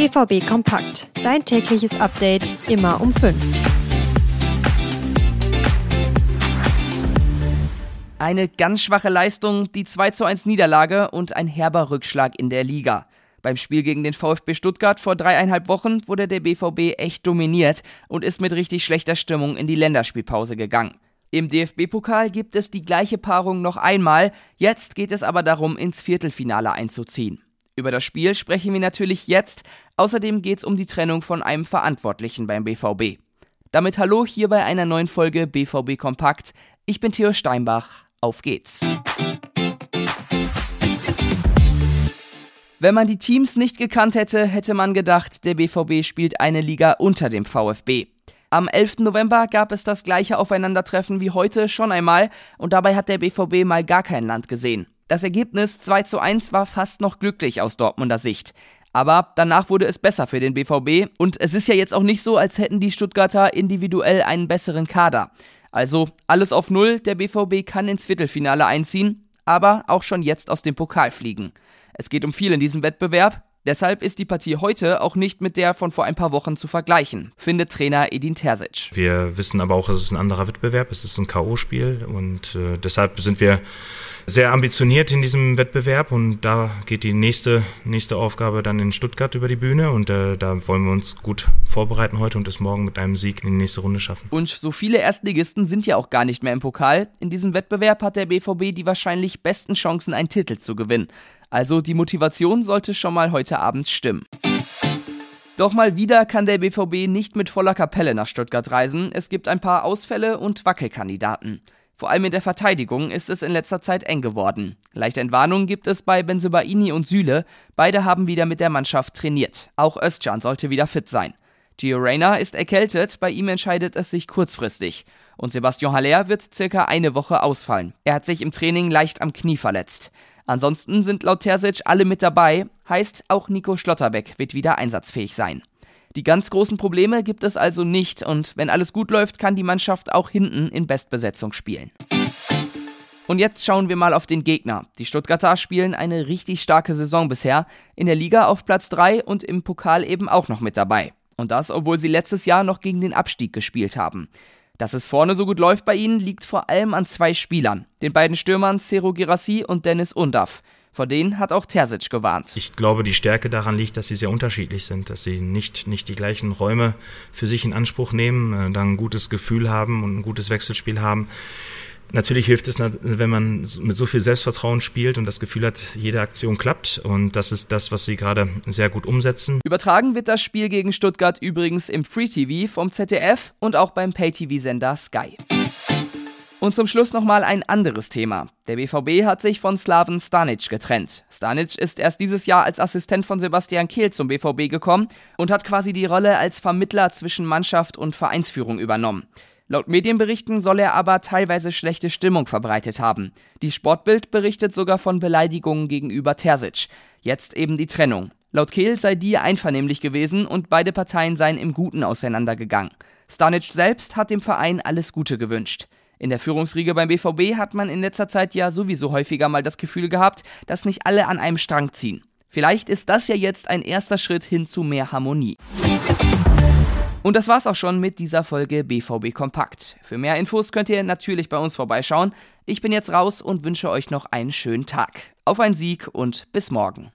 BVB Kompakt. Dein tägliches Update immer um 5. Eine ganz schwache Leistung, die 2 zu 1 Niederlage und ein herber Rückschlag in der Liga. Beim Spiel gegen den VfB Stuttgart vor dreieinhalb Wochen wurde der BVB echt dominiert und ist mit richtig schlechter Stimmung in die Länderspielpause gegangen. Im DFB-Pokal gibt es die gleiche Paarung noch einmal, jetzt geht es aber darum, ins Viertelfinale einzuziehen. Über das Spiel sprechen wir natürlich jetzt, außerdem geht es um die Trennung von einem Verantwortlichen beim BVB. Damit hallo hier bei einer neuen Folge BVB Kompakt. Ich bin Theo Steinbach, auf geht's. Wenn man die Teams nicht gekannt hätte, hätte man gedacht, der BVB spielt eine Liga unter dem VfB. Am 11. November gab es das gleiche Aufeinandertreffen wie heute schon einmal und dabei hat der BVB mal gar kein Land gesehen. Das Ergebnis 2 zu 1 war fast noch glücklich aus Dortmunder Sicht. Aber danach wurde es besser für den BVB und es ist ja jetzt auch nicht so, als hätten die Stuttgarter individuell einen besseren Kader. Also alles auf Null, der BVB kann ins Viertelfinale einziehen, aber auch schon jetzt aus dem Pokal fliegen. Es geht um viel in diesem Wettbewerb, Deshalb ist die Partie heute auch nicht mit der von vor ein paar Wochen zu vergleichen, findet Trainer Edin Terzic. Wir wissen aber auch, es ist ein anderer Wettbewerb, es ist ein K.O.-Spiel und äh, deshalb sind wir sehr ambitioniert in diesem Wettbewerb und da geht die nächste, nächste Aufgabe dann in Stuttgart über die Bühne und äh, da wollen wir uns gut vorbereiten heute und es morgen mit einem Sieg in die nächste Runde schaffen. Und so viele Erstligisten sind ja auch gar nicht mehr im Pokal. In diesem Wettbewerb hat der BVB die wahrscheinlich besten Chancen, einen Titel zu gewinnen. Also die Motivation sollte schon mal heute Abend stimmen. Doch mal wieder kann der BVB nicht mit voller Kapelle nach Stuttgart reisen. Es gibt ein paar Ausfälle und Wackelkandidaten. Vor allem in der Verteidigung ist es in letzter Zeit eng geworden. Leichte Entwarnung gibt es bei Benzebaini und Süle. Beide haben wieder mit der Mannschaft trainiert. Auch Özcan sollte wieder fit sein. Gio Reyna ist erkältet, bei ihm entscheidet es sich kurzfristig. Und Sebastian Haller wird circa eine Woche ausfallen. Er hat sich im Training leicht am Knie verletzt. Ansonsten sind laut Terzic alle mit dabei, heißt auch Nico Schlotterbeck wird wieder einsatzfähig sein. Die ganz großen Probleme gibt es also nicht und wenn alles gut läuft, kann die Mannschaft auch hinten in Bestbesetzung spielen. Und jetzt schauen wir mal auf den Gegner. Die Stuttgarter spielen eine richtig starke Saison bisher, in der Liga auf Platz 3 und im Pokal eben auch noch mit dabei. Und das, obwohl sie letztes Jahr noch gegen den Abstieg gespielt haben. Dass es vorne so gut läuft bei ihnen, liegt vor allem an zwei Spielern, den beiden Stürmern Cero Girassi und Dennis Undaff. Vor denen hat auch Terzic gewarnt. Ich glaube, die Stärke daran liegt, dass sie sehr unterschiedlich sind, dass sie nicht, nicht die gleichen Räume für sich in Anspruch nehmen, äh, dann ein gutes Gefühl haben und ein gutes Wechselspiel haben. Natürlich hilft es, wenn man mit so viel Selbstvertrauen spielt und das Gefühl hat, jede Aktion klappt. Und das ist das, was sie gerade sehr gut umsetzen. Übertragen wird das Spiel gegen Stuttgart übrigens im Free TV vom ZDF und auch beim Pay-TV-Sender Sky. Und zum Schluss nochmal ein anderes Thema. Der BVB hat sich von Slaven Stanic getrennt. Stanic ist erst dieses Jahr als Assistent von Sebastian Kehl zum BVB gekommen und hat quasi die Rolle als Vermittler zwischen Mannschaft und Vereinsführung übernommen. Laut Medienberichten soll er aber teilweise schlechte Stimmung verbreitet haben. Die Sportbild berichtet sogar von Beleidigungen gegenüber Terzic. Jetzt eben die Trennung. Laut Kehl sei die einvernehmlich gewesen und beide Parteien seien im Guten auseinandergegangen. Stanic selbst hat dem Verein alles Gute gewünscht. In der Führungsriege beim BVB hat man in letzter Zeit ja sowieso häufiger mal das Gefühl gehabt, dass nicht alle an einem Strang ziehen. Vielleicht ist das ja jetzt ein erster Schritt hin zu mehr Harmonie. Und das war's auch schon mit dieser Folge BVB Kompakt. Für mehr Infos könnt ihr natürlich bei uns vorbeischauen. Ich bin jetzt raus und wünsche euch noch einen schönen Tag. Auf einen Sieg und bis morgen.